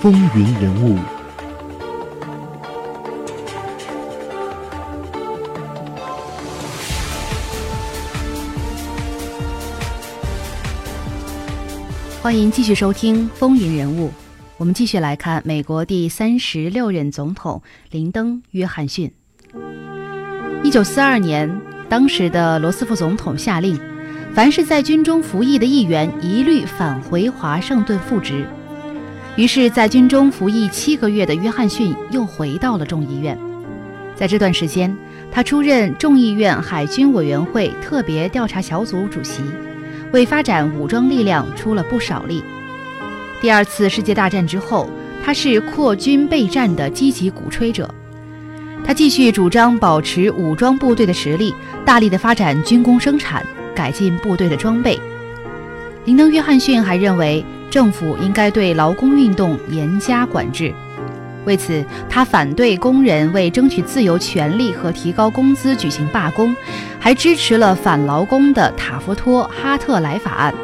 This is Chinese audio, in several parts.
风云人物。欢迎继续收听《风云人物》，我们继续来看美国第三十六任总统林登·约翰逊。一九四二年，当时的罗斯福总统下令，凡是在军中服役的议员一律返回华盛顿复职。于是，在军中服役七个月的约翰逊又回到了众议院。在这段时间，他出任众议院海军委员会特别调查小组主席。为发展武装力量出了不少力。第二次世界大战之后，他是扩军备战的积极鼓吹者。他继续主张保持武装部队的实力，大力的发展军工生产，改进部队的装备。林登·约翰逊还认为，政府应该对劳工运动严加管制。为此，他反对工人为争取自由权利和提高工资举行罢工，还支持了反劳工的塔夫托哈特莱法案。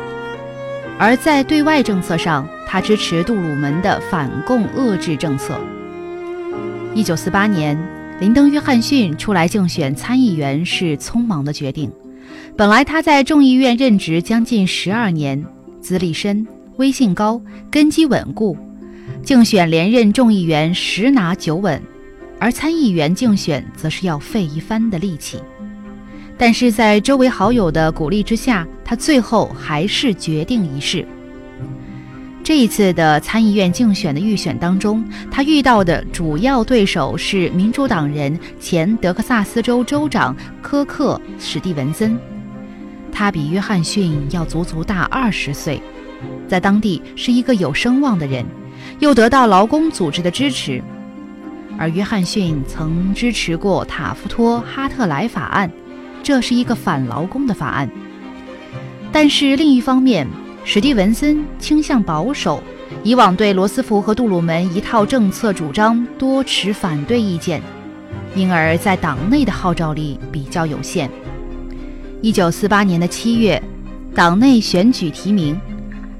而在对外政策上，他支持杜鲁门的反共遏制政策。一九四八年，林登·约翰逊出来竞选参议员是匆忙的决定。本来他在众议院任职将近十二年，资历深，威信高，根基稳固。竞选连任众议员十拿九稳，而参议员竞选则是要费一番的力气。但是在周围好友的鼓励之下，他最后还是决定一试。这一次的参议院竞选的预选当中，他遇到的主要对手是民主党人前德克萨斯州州长科克·史蒂文森，他比约翰逊要足足大二十岁，在当地是一个有声望的人。又得到劳工组织的支持，而约翰逊曾支持过塔夫托哈特莱法案，这是一个反劳工的法案。但是另一方面，史蒂文森倾向保守，以往对罗斯福和杜鲁门一套政策主张多持反对意见，因而，在党内的号召力比较有限。一九四八年的七月，党内选举提名。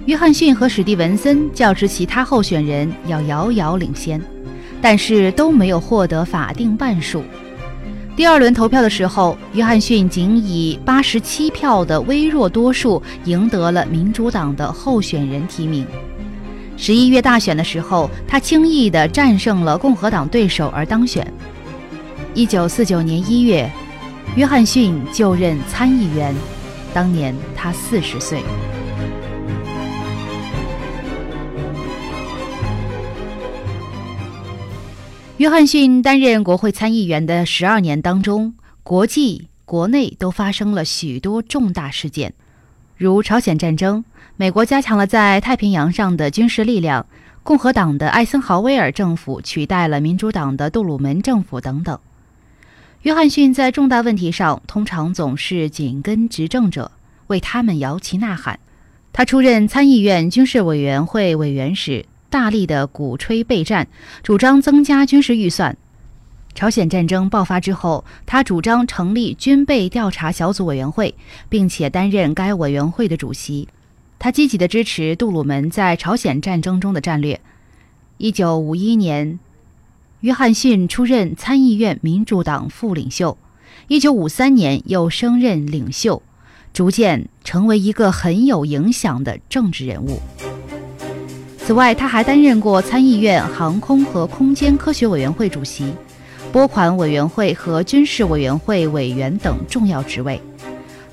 约翰逊和史蒂文森较之其他候选人要遥遥领先，但是都没有获得法定半数。第二轮投票的时候，约翰逊仅以八十七票的微弱多数赢得了民主党的候选人提名。十一月大选的时候，他轻易地战胜了共和党对手而当选。一九四九年一月，约翰逊就任参议员，当年他四十岁。约翰逊担任国会参议员的十二年当中，国际、国内都发生了许多重大事件，如朝鲜战争，美国加强了在太平洋上的军事力量，共和党的艾森豪威尔政府取代了民主党的杜鲁门政府等等。约翰逊在重大问题上通常总是紧跟执政者，为他们摇旗呐喊。他出任参议院军事委员会委员时。大力的鼓吹备战，主张增加军事预算。朝鲜战争爆发之后，他主张成立军备调查小组委员会，并且担任该委员会的主席。他积极的支持杜鲁门在朝鲜战争中的战略。一九五一年，约翰逊出任参议院民主党副领袖。一九五三年又升任领袖，逐渐成为一个很有影响的政治人物。此外，他还担任过参议院航空和空间科学委员会主席、拨款委员会和军事委员会委员等重要职位。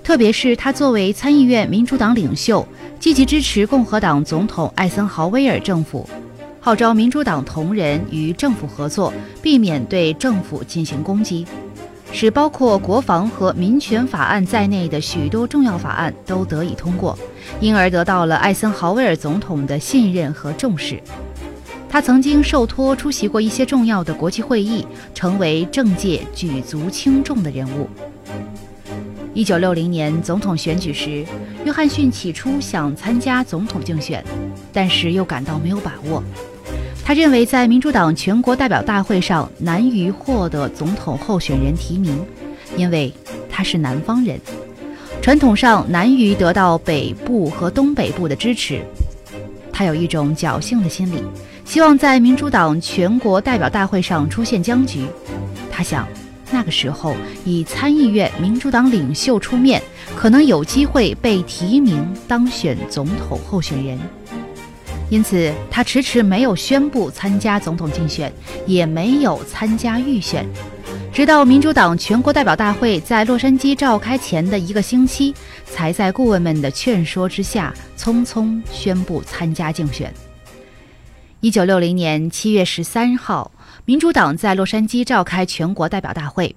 特别是他作为参议院民主党领袖，积极支持共和党总统艾森豪威尔政府，号召民主党同仁与政府合作，避免对政府进行攻击。使包括国防和民权法案在内的许多重要法案都得以通过，因而得到了艾森豪威尔总统的信任和重视。他曾经受托出席过一些重要的国际会议，成为政界举足轻重的人物。一九六零年总统选举时，约翰逊起初想参加总统竞选，但是又感到没有把握。他认为，在民主党全国代表大会上难于获得总统候选人提名，因为他是南方人，传统上难于得到北部和东北部的支持。他有一种侥幸的心理，希望在民主党全国代表大会上出现僵局。他想，那个时候以参议院民主党领袖出面，可能有机会被提名当选总统候选人。因此，他迟迟没有宣布参加总统竞选，也没有参加预选。直到民主党全国代表大会在洛杉矶召开前的一个星期，才在顾问们的劝说之下，匆匆宣布参加竞选。一九六零年七月十三号，民主党在洛杉矶召开全国代表大会，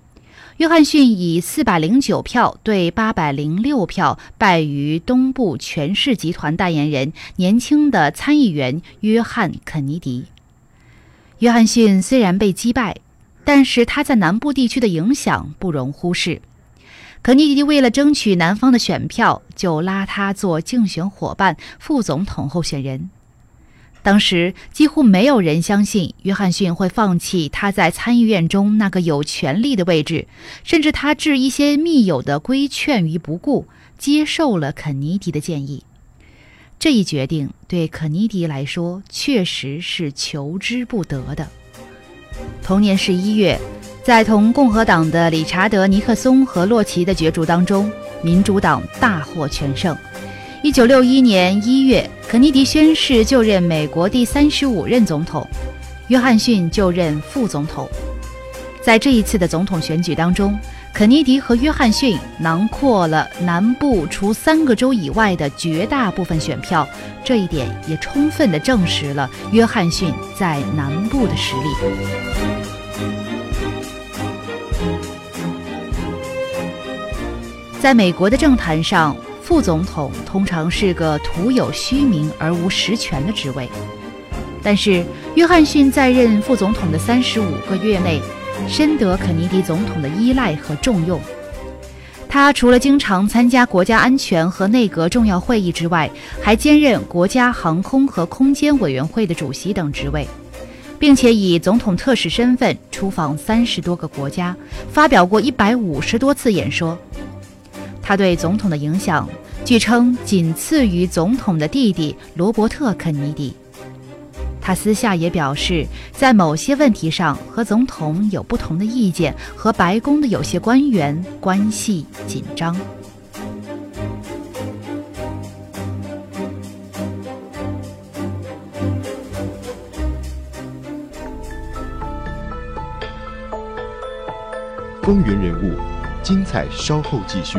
约翰逊以四百零九票对八百零六票败于东部权势集团代言人、年轻的参议员约翰·肯尼迪。约翰逊虽然被击败。但是他在南部地区的影响不容忽视。肯尼迪为了争取南方的选票，就拉他做竞选伙伴、副总统候选人。当时几乎没有人相信约翰逊会放弃他在参议院中那个有权力的位置，甚至他置一些密友的规劝于不顾，接受了肯尼迪的建议。这一决定对肯尼迪来说确实是求之不得的。同年十一月，在同共和党的理查德·尼克松和洛奇的角逐当中，民主党大获全胜。一九六一年一月，肯尼迪宣誓就任美国第三十五任总统，约翰逊就任副总统。在这一次的总统选举当中，肯尼迪和约翰逊囊括了南部除三个州以外的绝大部分选票，这一点也充分地证实了约翰逊在南部的实力。在美国的政坛上，副总统通常是个徒有虚名而无实权的职位，但是约翰逊在任副总统的三十五个月内。深得肯尼迪总统的依赖和重用。他除了经常参加国家安全和内阁重要会议之外，还兼任国家航空和空间委员会的主席等职位，并且以总统特使身份出访三十多个国家，发表过一百五十多次演说。他对总统的影响，据称仅次于总统的弟弟罗伯特·肯尼迪。他私下也表示，在某些问题上和总统有不同的意见，和白宫的有些官员关系紧张。风云人物，精彩稍后继续。